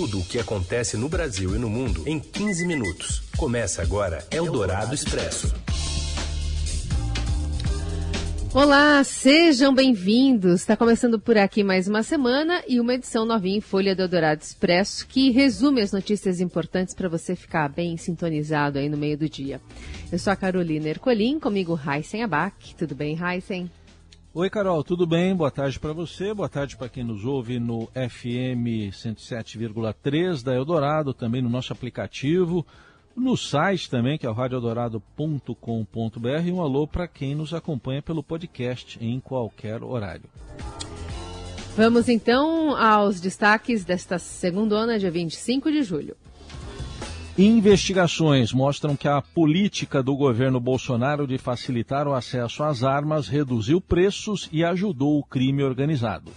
Tudo o que acontece no Brasil e no mundo em 15 minutos. Começa agora Eldorado Expresso. Olá, sejam bem-vindos. Está começando por aqui mais uma semana e uma edição novinha em Folha do Eldorado Expresso que resume as notícias importantes para você ficar bem sintonizado aí no meio do dia. Eu sou a Carolina Ercolim, comigo Raisen Abac. Tudo bem, Raisen? Oi, Carol, tudo bem? Boa tarde para você, boa tarde para quem nos ouve no FM 107,3 da Eldorado, também no nosso aplicativo, no site também, que é o radioeldorado.com.br, e um alô para quem nos acompanha pelo podcast em qualquer horário. Vamos então aos destaques desta segunda, dia 25 de julho. Investigações mostram que a política do governo Bolsonaro de facilitar o acesso às armas reduziu preços e ajudou o crime organizado.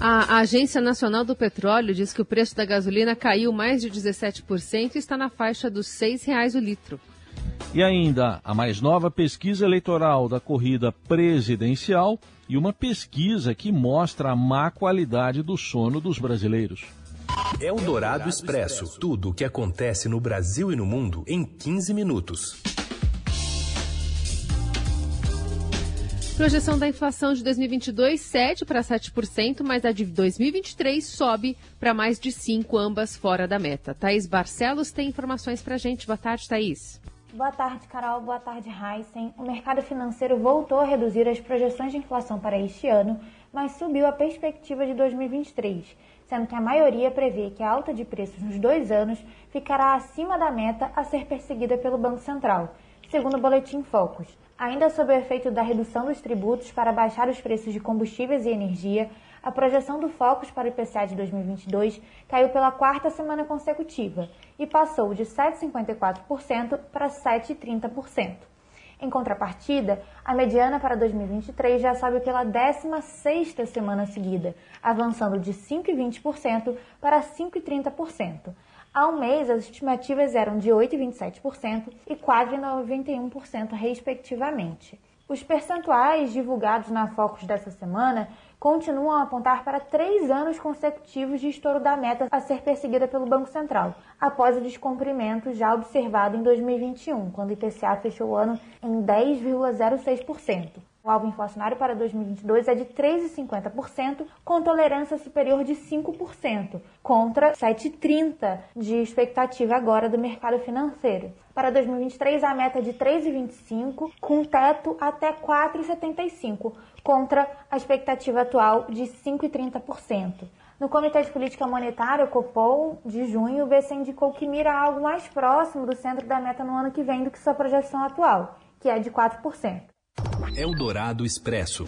A Agência Nacional do Petróleo diz que o preço da gasolina caiu mais de 17% e está na faixa dos R$ 6,00 o litro. E ainda a mais nova pesquisa eleitoral da corrida presidencial e uma pesquisa que mostra a má qualidade do sono dos brasileiros. É o Dourado Expresso. Tudo o que acontece no Brasil e no mundo em 15 minutos. Projeção da inflação de 2022 7 para 7%, mas a de 2023 sobe para mais de 5, ambas fora da meta. Thaís Barcelos tem informações para a gente. Boa tarde, Thaís. Boa tarde, Carol. Boa tarde, Heisen. O mercado financeiro voltou a reduzir as projeções de inflação para este ano, mas subiu a perspectiva de 2023 sendo que a maioria prevê que a alta de preços nos dois anos ficará acima da meta a ser perseguida pelo Banco Central, segundo o Boletim Focus. Ainda sob o efeito da redução dos tributos para baixar os preços de combustíveis e energia, a projeção do Focus para o IPCA de 2022 caiu pela quarta semana consecutiva e passou de 7,54% para 7,30%. Em contrapartida, a mediana para 2023 já sobe pela 16ª semana seguida, avançando de 5,20% para 5,30%. Há um mês, as estimativas eram de 8,27% e 4,91%, respectivamente. Os percentuais divulgados na Focus dessa semana continuam a apontar para três anos consecutivos de estouro da meta a ser perseguida pelo Banco Central, após o descumprimento já observado em 2021, quando o IPCA fechou o ano em 10,06%. O alvo inflacionário para 2022 é de 3,50%, com tolerância superior de 5%, contra 7,30% de expectativa agora do mercado financeiro. Para 2023, a meta é de 3,25%, com teto até 4,75%, contra a expectativa atual de 5,30%. No Comitê de Política Monetária, o Copom, de junho, o BC indicou que mira algo mais próximo do centro da meta no ano que vem do que sua projeção atual, que é de 4%. Eldorado Expresso.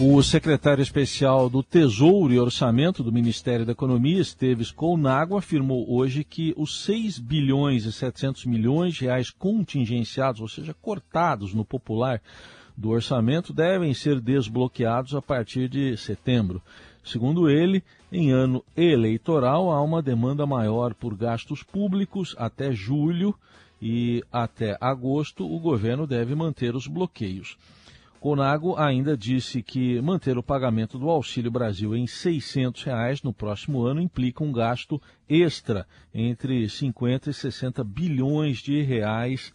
O secretário especial do Tesouro e Orçamento do Ministério da Economia, Esteves Colnago, afirmou hoje que os 6 bilhões e 700 milhões de reais contingenciados, ou seja, cortados no popular do orçamento, devem ser desbloqueados a partir de setembro. Segundo ele, em ano eleitoral há uma demanda maior por gastos públicos até julho e até agosto o governo deve manter os bloqueios. Conago ainda disse que manter o pagamento do Auxílio Brasil em 600 reais no próximo ano implica um gasto extra entre 50 e 60 bilhões de reais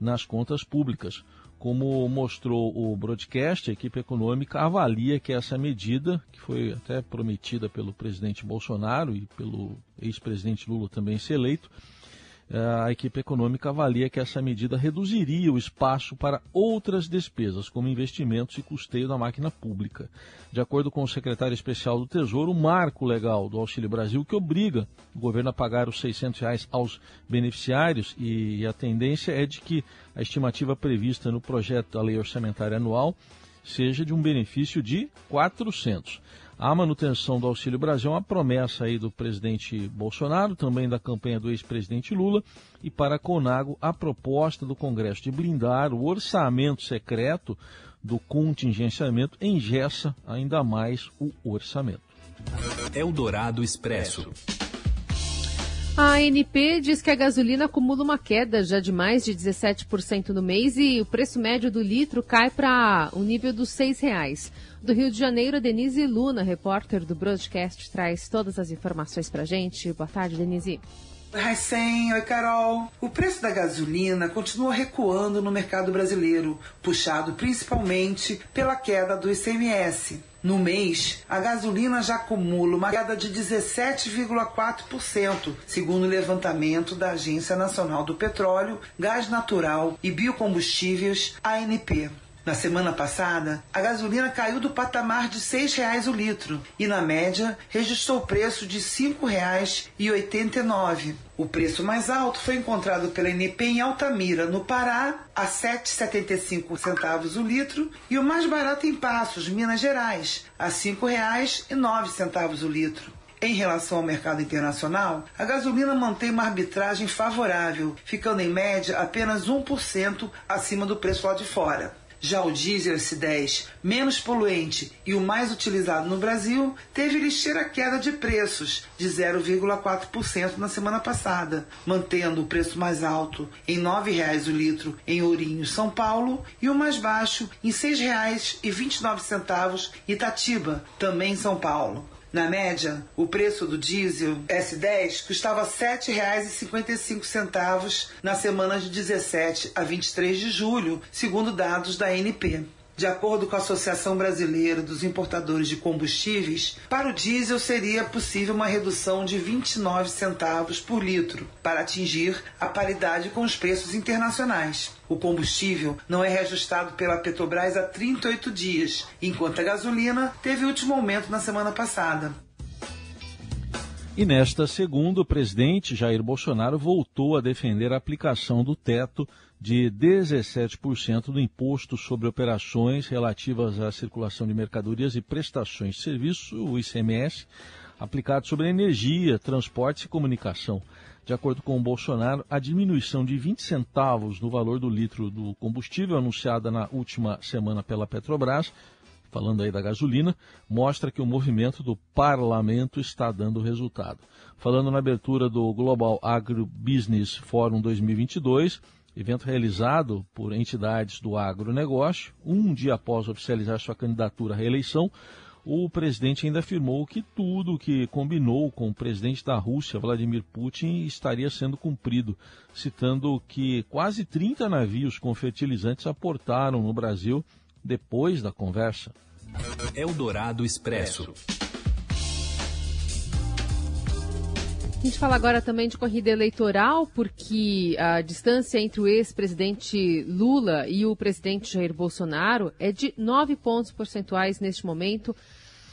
nas contas públicas. Como mostrou o broadcast, a equipe econômica avalia que essa medida, que foi até prometida pelo presidente Bolsonaro e pelo ex-presidente Lula também ser eleito, a equipe econômica avalia que essa medida reduziria o espaço para outras despesas, como investimentos e custeio da máquina pública. De acordo com o secretário especial do Tesouro, o marco legal do Auxílio Brasil, que obriga o governo a pagar os 600 reais aos beneficiários, e a tendência é de que a estimativa prevista no projeto da lei orçamentária anual seja de um benefício de 400. A manutenção do Auxílio Brasil é uma promessa aí do presidente Bolsonaro, também da campanha do ex-presidente Lula, e para a Conago a proposta do Congresso de blindar o orçamento secreto do contingenciamento engessa ainda mais o orçamento. Eldorado Expresso. A ANP diz que a gasolina acumula uma queda já de mais de 17% no mês e o preço médio do litro cai para o nível dos R$ reais. Do Rio de Janeiro, a Denise Luna, repórter do Broadcast, traz todas as informações para gente. Boa tarde, Denise. Oi, Raicen, oi, Carol. O preço da gasolina continua recuando no mercado brasileiro, puxado principalmente pela queda do ICMS. No mês, a gasolina já acumula uma queda de 17,4%, segundo o levantamento da Agência Nacional do Petróleo, Gás Natural e Biocombustíveis, ANP. Na semana passada, a gasolina caiu do patamar de R$ 6,00 o litro e, na média, registrou o preço de R$ 5,89. O preço mais alto foi encontrado pela NP em Altamira, no Pará, a R$ 7,75 o litro, e o mais barato em Passos, Minas Gerais, a R$ 5,09 o litro. Em relação ao mercado internacional, a gasolina mantém uma arbitragem favorável, ficando em média apenas 1% acima do preço lá de fora. Já o diesel S10, menos poluente e o mais utilizado no Brasil, teve ligeira queda de preços de 0,4% na semana passada, mantendo o preço mais alto em R$ 9,00 o litro em Ourinhos, São Paulo, e o mais baixo em R$ 6,29 em Itatiba, também em São Paulo. Na média, o preço do diesel S10 custava R$ 7,55 na semana de 17 a 23 de julho, segundo dados da ANP. De acordo com a Associação Brasileira dos Importadores de Combustíveis, para o diesel seria possível uma redução de 29 centavos por litro, para atingir a paridade com os preços internacionais. O combustível não é reajustado pela Petrobras há 38 dias, enquanto a gasolina teve último aumento na semana passada. E nesta segunda, o presidente Jair Bolsonaro voltou a defender a aplicação do teto de 17% do imposto sobre operações relativas à circulação de mercadorias e prestações de serviço, o ICMS, aplicado sobre energia, transportes e comunicação. De acordo com o Bolsonaro, a diminuição de 20 centavos no valor do litro do combustível anunciada na última semana pela Petrobras, falando aí da gasolina, mostra que o movimento do parlamento está dando resultado. Falando na abertura do Global Agribusiness Forum 2022, evento realizado por entidades do agronegócio. Um dia após oficializar sua candidatura à reeleição, o presidente ainda afirmou que tudo o que combinou com o presidente da Rússia, Vladimir Putin, estaria sendo cumprido, citando que quase 30 navios com fertilizantes aportaram no Brasil depois da conversa. Eldorado Expresso. A gente fala agora também de corrida eleitoral, porque a distância entre o ex-presidente Lula e o presidente Jair Bolsonaro é de nove pontos percentuais neste momento,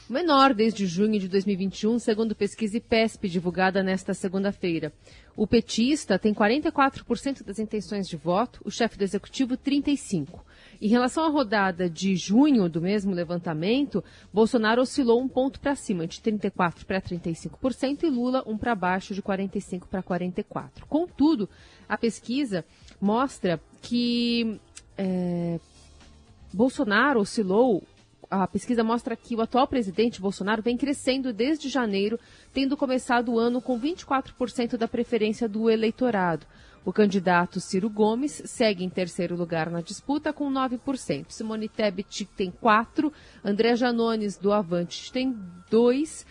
menor desde junho de 2021, segundo pesquisa IPESP divulgada nesta segunda-feira. O petista tem 44% das intenções de voto, o chefe do executivo 35%. Em relação à rodada de junho do mesmo levantamento, Bolsonaro oscilou um ponto para cima, de 34% para 35%, e Lula um para baixo, de 45% para 44%. Contudo, a pesquisa mostra que é, Bolsonaro oscilou a pesquisa mostra que o atual presidente Bolsonaro vem crescendo desde janeiro, tendo começado o ano com 24% da preferência do eleitorado. O candidato Ciro Gomes segue em terceiro lugar na disputa com 9%. Simone Tebet tem 4%, André Janones do Avante tem 2%,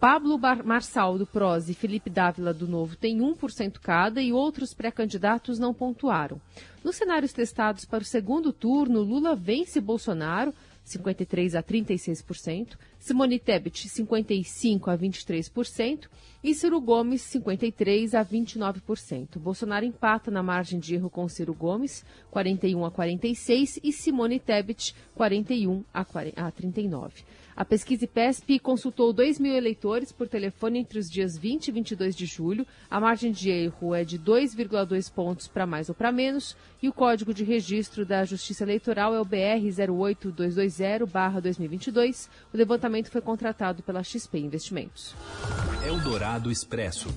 Pablo Marçal do PROS e Felipe Dávila do Novo tem 1% cada e outros pré-candidatos não pontuaram. Nos cenários testados para o segundo turno, Lula vence Bolsonaro 53% a 36%, Simone Tebet, 55% a 23%, e Ciro Gomes, 53% a 29%. Bolsonaro empata na margem de erro com Ciro Gomes, 41% a 46%, e Simone Tebet, 41% a 39%. A pesquisa IPESP consultou 2 mil eleitores por telefone entre os dias 20 e 22 de julho. A margem de erro é de 2,2 pontos para mais ou para menos. E o código de registro da Justiça Eleitoral é o BR 08220-2022. O levantamento foi contratado pela XP Investimentos. Eldorado Expresso.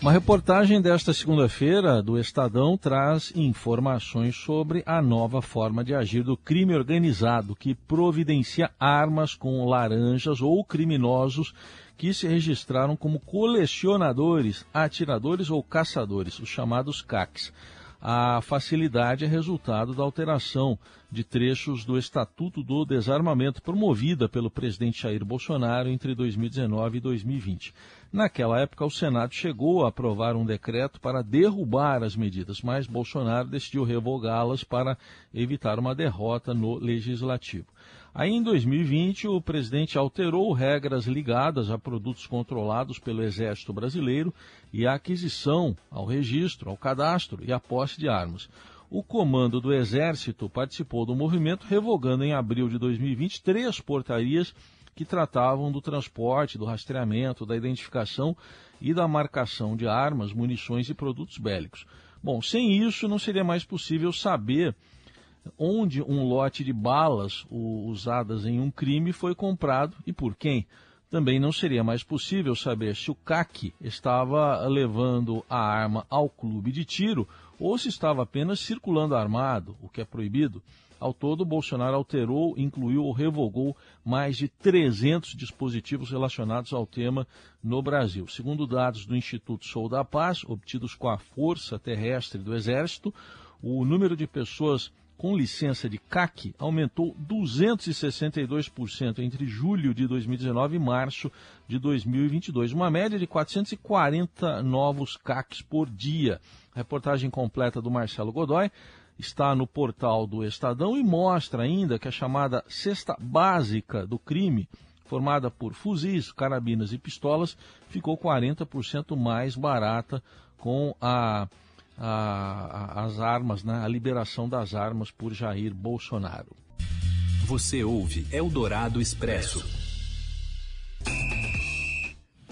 Uma reportagem desta segunda-feira do Estadão traz informações sobre a nova forma de agir do crime organizado, que providencia armas com laranjas ou criminosos que se registraram como colecionadores, atiradores ou caçadores, os chamados CACs. A facilidade é resultado da alteração de trechos do Estatuto do Desarmamento promovida pelo presidente Jair Bolsonaro entre 2019 e 2020. Naquela época, o Senado chegou a aprovar um decreto para derrubar as medidas, mas Bolsonaro decidiu revogá-las para evitar uma derrota no legislativo. Aí, em 2020, o presidente alterou regras ligadas a produtos controlados pelo Exército Brasileiro e à aquisição, ao registro, ao cadastro e à posse de armas. O comando do Exército participou do movimento, revogando em abril de 2020 três portarias que tratavam do transporte, do rastreamento, da identificação e da marcação de armas, munições e produtos bélicos. Bom, sem isso não seria mais possível saber onde um lote de balas usadas em um crime foi comprado e por quem. Também não seria mais possível saber se o CAC estava levando a arma ao clube de tiro ou se estava apenas circulando armado, o que é proibido. Ao todo, Bolsonaro alterou, incluiu ou revogou mais de 300 dispositivos relacionados ao tema no Brasil. Segundo dados do Instituto Sou da Paz, obtidos com a Força Terrestre do Exército, o número de pessoas com licença de CAC aumentou 262% entre julho de 2019 e março de 2022, uma média de 440 novos CACs por dia. reportagem completa do Marcelo Godoy está no portal do Estadão e mostra ainda que a chamada cesta básica do crime, formada por fuzis, carabinas e pistolas, ficou 40% mais barata com a, a, a, as armas, né, a liberação das armas por Jair Bolsonaro. Você ouve Eldorado Expresso.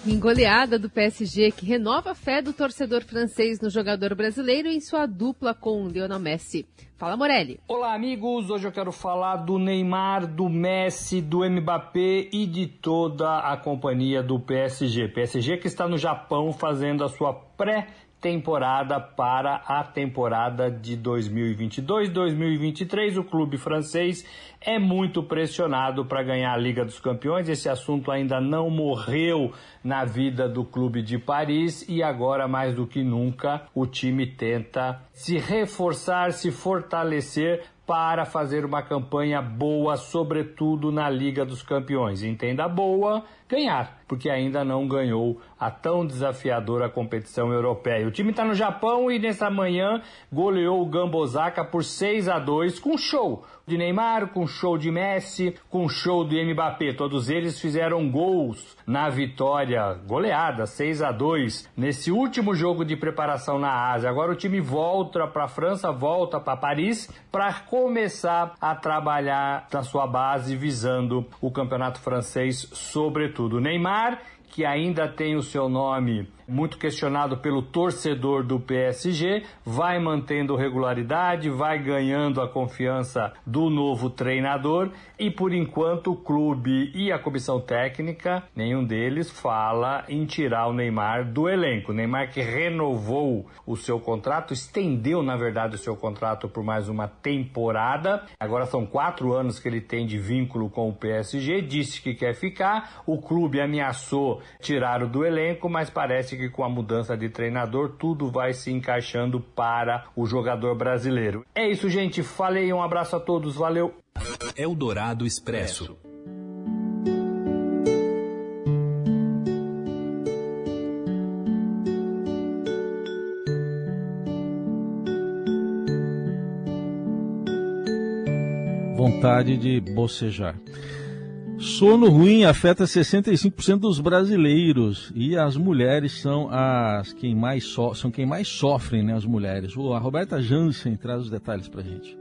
Em goleada do PSG, que renova a fé do torcedor francês no jogador brasileiro em sua dupla com Lionel Messi. Fala, Morelli. Olá, amigos. Hoje eu quero falar do Neymar, do Messi, do Mbappé e de toda a companhia do PSG. PSG que está no Japão fazendo a sua pré temporada para a temporada de 2022-2023. O clube francês é muito pressionado para ganhar a Liga dos Campeões. Esse assunto ainda não morreu na vida do clube de Paris e agora mais do que nunca o time tenta se reforçar, se fortalecer para fazer uma campanha boa, sobretudo na Liga dos Campeões. Entenda boa, ganhar, porque ainda não ganhou a tão desafiadora competição europeia. O time está no Japão e nessa manhã goleou o Gambosaka por 6 a 2 com show de Neymar, com show de Messi, com show do Mbappé. Todos eles fizeram gols na vitória goleada 6 a 2 nesse último jogo de preparação na Ásia. Agora o time volta para a França, volta para Paris para começar a trabalhar na sua base visando o campeonato francês, sobretudo. Neymar que ainda tem o seu nome muito questionado pelo torcedor do PSG, vai mantendo regularidade, vai ganhando a confiança do novo treinador e por enquanto o clube e a comissão técnica, nenhum deles fala em tirar o Neymar do elenco. O Neymar que renovou o seu contrato, estendeu na verdade o seu contrato por mais uma temporada. Agora são quatro anos que ele tem de vínculo com o PSG, disse que quer ficar. O clube ameaçou tirar o do elenco, mas parece parece que com a mudança de treinador tudo vai se encaixando para o jogador brasileiro. É isso, gente. Falei, um abraço a todos, valeu. Eldorado Expresso. Vontade de bocejar. Sono ruim afeta 65% dos brasileiros e as mulheres são as quem mais so, são quem mais sofrem, né, as mulheres. A Roberta Jansen traz os detalhes para gente.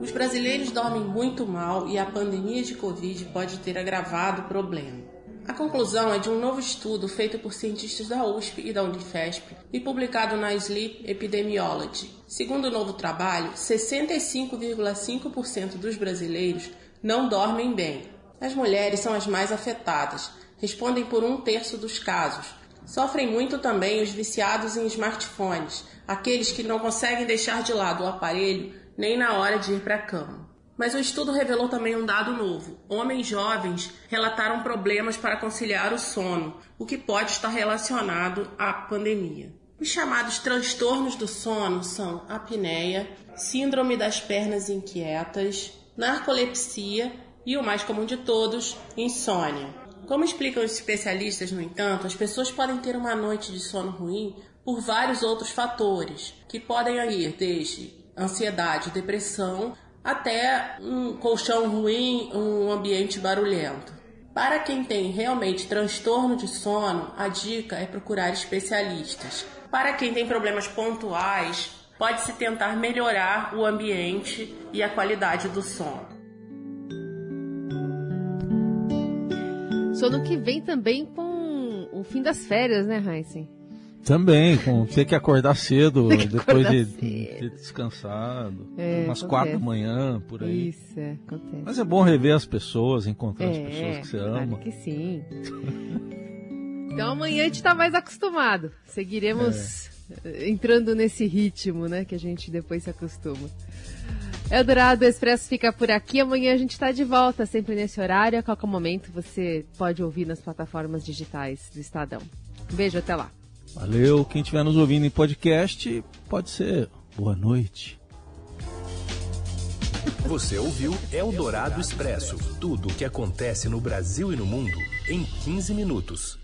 Os brasileiros dormem muito mal e a pandemia de Covid pode ter agravado o problema. A conclusão é de um novo estudo feito por cientistas da USP e da Unifesp e publicado na Sleep Epidemiology. Segundo o novo trabalho, 65,5% dos brasileiros não dormem bem. As mulheres são as mais afetadas, respondem por um terço dos casos. Sofrem muito também os viciados em smartphones, aqueles que não conseguem deixar de lado o aparelho nem na hora de ir para a cama. Mas o estudo revelou também um dado novo. Homens jovens relataram problemas para conciliar o sono, o que pode estar relacionado à pandemia. Os chamados transtornos do sono são apneia, síndrome das pernas inquietas, narcolepsia e o mais comum de todos, insônia. Como explicam os especialistas, no entanto, as pessoas podem ter uma noite de sono ruim por vários outros fatores, que podem ir desde ansiedade, depressão, até um colchão ruim, um ambiente barulhento. Para quem tem realmente transtorno de sono, a dica é procurar especialistas. Para quem tem problemas pontuais, pode-se tentar melhorar o ambiente e a qualidade do sono. Sono que vem também com o fim das férias, né, Heisen? Também, com ter que acordar cedo que depois de, ter descansado. É, umas quatro da manhã, por aí. Isso, é, acontece. Mas é bom rever as pessoas, encontrar é, as pessoas que você claro ama. que sim. então amanhã a gente está mais acostumado. Seguiremos é. Entrando nesse ritmo, né? Que a gente depois se acostuma. Eldorado Expresso fica por aqui. Amanhã a gente está de volta, sempre nesse horário. A qualquer momento você pode ouvir nas plataformas digitais do Estadão. Um beijo, até lá. Valeu. Quem estiver nos ouvindo em podcast, pode ser boa noite. Você ouviu Eldorado Expresso tudo o que acontece no Brasil e no mundo em 15 minutos.